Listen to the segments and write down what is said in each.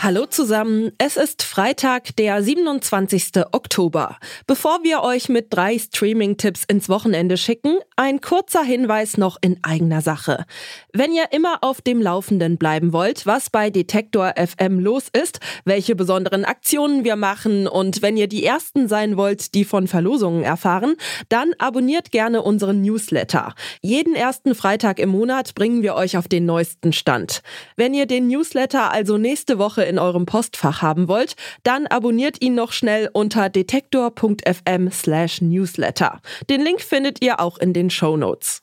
Hallo zusammen, es ist Freitag, der 27. Oktober. Bevor wir euch mit drei Streaming-Tipps ins Wochenende schicken, ein kurzer Hinweis noch in eigener Sache. Wenn ihr immer auf dem Laufenden bleiben wollt, was bei Detektor FM los ist, welche besonderen Aktionen wir machen und wenn ihr die Ersten sein wollt, die von Verlosungen erfahren, dann abonniert gerne unseren Newsletter. Jeden ersten Freitag im Monat bringen wir euch auf den neuesten Stand. Wenn ihr den Newsletter also nächste Woche in eurem Postfach haben wollt, dann abonniert ihn noch schnell unter detektor.fm slash newsletter. Den Link findet ihr auch in den Show Notes.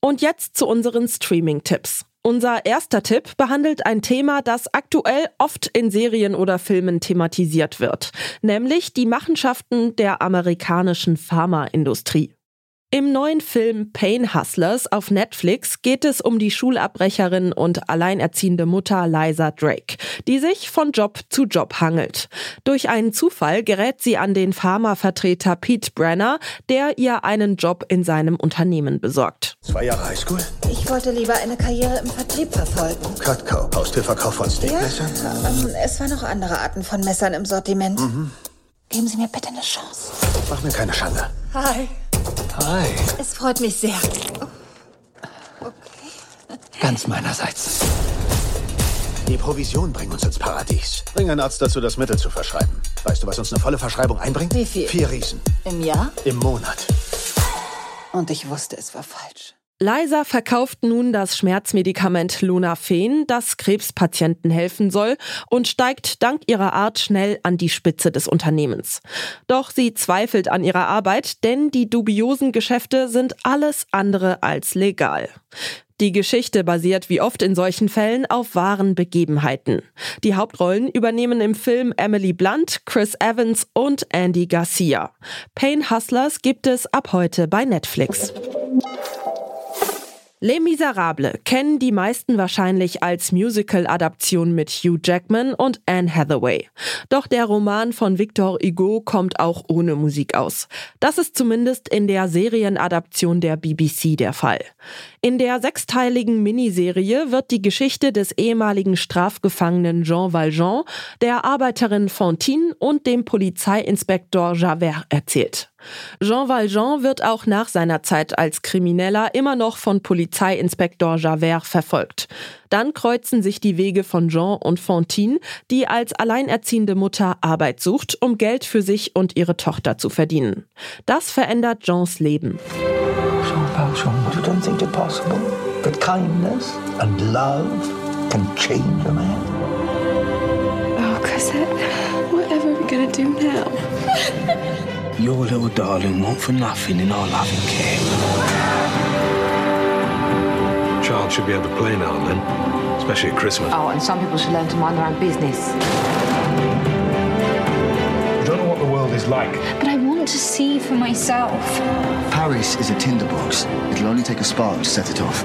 Und jetzt zu unseren Streaming-Tipps. Unser erster Tipp behandelt ein Thema, das aktuell oft in Serien oder Filmen thematisiert wird, nämlich die Machenschaften der amerikanischen Pharmaindustrie. Im neuen Film Pain Hustlers auf Netflix geht es um die Schulabbrecherin und alleinerziehende Mutter Liza Drake, die sich von Job zu Job hangelt. Durch einen Zufall gerät sie an den Pharmavertreter Pete Brenner, der ihr einen Job in seinem Unternehmen besorgt. Zwei Jahre Highschool? Ich wollte lieber eine Karriere im Vertrieb verfolgen. Cutco, Haustürverkauf von Steakmessern? Ja, ähm, es waren noch andere Arten von Messern im Sortiment. Geben Sie mir bitte eine Chance. Mach mir keine Schande. Hi. Hi. Es freut mich sehr. Ganz meinerseits. Die Provision bringt uns ins Paradies. Bring einen Arzt dazu, das Mittel zu verschreiben. Weißt du, was uns eine volle Verschreibung einbringt? Wie viel? Vier Riesen. Im Jahr? Im Monat. Und ich wusste, es war falsch. Liza verkauft nun das Schmerzmedikament Lunafen, das Krebspatienten helfen soll und steigt dank ihrer Art schnell an die Spitze des Unternehmens. Doch sie zweifelt an ihrer Arbeit, denn die dubiosen Geschäfte sind alles andere als legal. Die Geschichte basiert wie oft in solchen Fällen auf wahren Begebenheiten. Die Hauptrollen übernehmen im Film Emily Blunt, Chris Evans und Andy Garcia. Pain Hustlers gibt es ab heute bei Netflix. Les Miserables kennen die meisten wahrscheinlich als Musical-Adaption mit Hugh Jackman und Anne Hathaway. Doch der Roman von Victor Hugo kommt auch ohne Musik aus. Das ist zumindest in der Serienadaption der BBC der Fall. In der sechsteiligen Miniserie wird die Geschichte des ehemaligen Strafgefangenen Jean Valjean, der Arbeiterin Fantine und dem Polizeiinspektor Javert erzählt. Jean Valjean wird auch nach seiner Zeit als Krimineller immer noch von Polizeiinspektor Javert verfolgt. Dann kreuzen sich die Wege von Jean und Fantine, die als alleinerziehende Mutter Arbeit sucht, um Geld für sich und ihre Tochter zu verdienen. Das verändert Jeans Leben. Jean Valjean, you don't think it possible that kindness and love can change a man? Oh, Cosette, whatever are we gonna do now? Your little darling won't for nothing in our loving care. Child should be able to play now and then, especially at Christmas. Oh, and some people should learn to mind their own business. You don't know what the world is like. But I want to see for myself. Paris is a tinderbox. It'll only take a spark to set it off.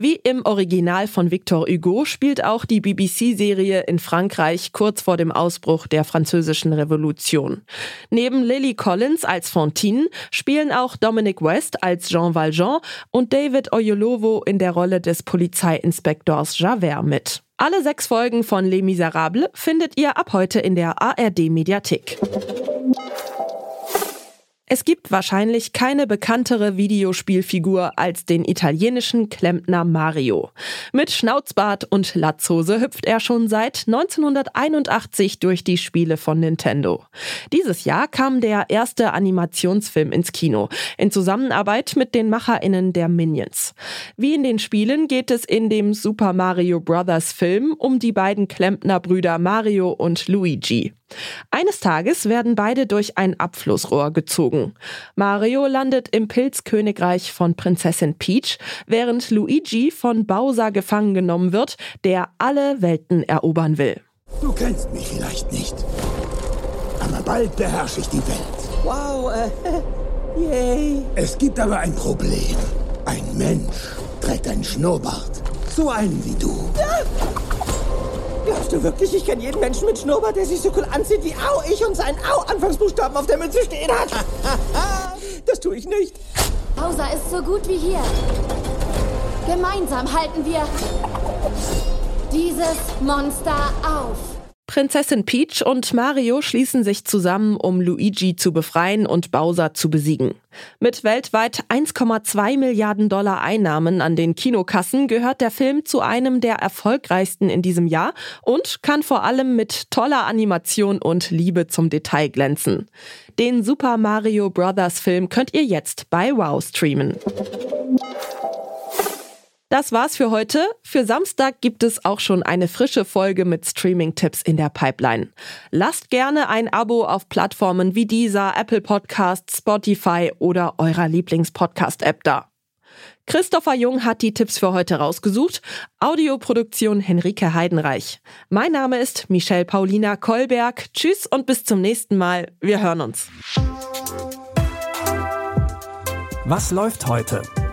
Wie im Original von Victor Hugo spielt auch die BBC-Serie in Frankreich kurz vor dem Ausbruch der Französischen Revolution. Neben Lily Collins als Fantine spielen auch Dominic West als Jean Valjean und David Oyelowo in der Rolle des Polizeiinspektors Javert mit. Alle sechs Folgen von Les Miserables findet ihr ab heute in der ARD-Mediathek. Es gibt wahrscheinlich keine bekanntere Videospielfigur als den italienischen Klempner Mario. Mit Schnauzbart und Latzhose hüpft er schon seit 1981 durch die Spiele von Nintendo. Dieses Jahr kam der erste Animationsfilm ins Kino, in Zusammenarbeit mit den MacherInnen der Minions. Wie in den Spielen geht es in dem Super Mario Bros. Film um die beiden Klempnerbrüder Mario und Luigi. Eines Tages werden beide durch ein Abflussrohr gezogen. Mario landet im Pilzkönigreich von Prinzessin Peach, während Luigi von Bowser gefangen genommen wird, der alle Welten erobern will. Du kennst mich vielleicht nicht, aber bald beherrsche ich die Welt. Wow, äh, yay. Es gibt aber ein Problem. Ein Mensch trägt einen Schnurrbart. so einen wie du. Ja. Glaubst du wirklich, ich kenne jeden Menschen mit Schnurrbart, der sich so cool anzieht wie Au, ich und seinen Au-Anfangsbuchstaben auf der Mütze stehen hat? das tue ich nicht. Bowser ist so gut wie hier. Gemeinsam halten wir dieses Monster auf. Prinzessin Peach und Mario schließen sich zusammen, um Luigi zu befreien und Bowser zu besiegen. Mit weltweit 1,2 Milliarden Dollar Einnahmen an den Kinokassen gehört der Film zu einem der erfolgreichsten in diesem Jahr und kann vor allem mit toller Animation und Liebe zum Detail glänzen. Den Super Mario Bros. Film könnt ihr jetzt bei Wow streamen. Das war's für heute. Für Samstag gibt es auch schon eine frische Folge mit Streaming-Tipps in der Pipeline. Lasst gerne ein Abo auf Plattformen wie dieser, Apple Podcasts, Spotify oder eurer Lieblings-Podcast-App da. Christopher Jung hat die Tipps für heute rausgesucht. Audioproduktion Henrike Heidenreich. Mein Name ist Michelle Paulina Kolberg. Tschüss und bis zum nächsten Mal. Wir hören uns. Was läuft heute?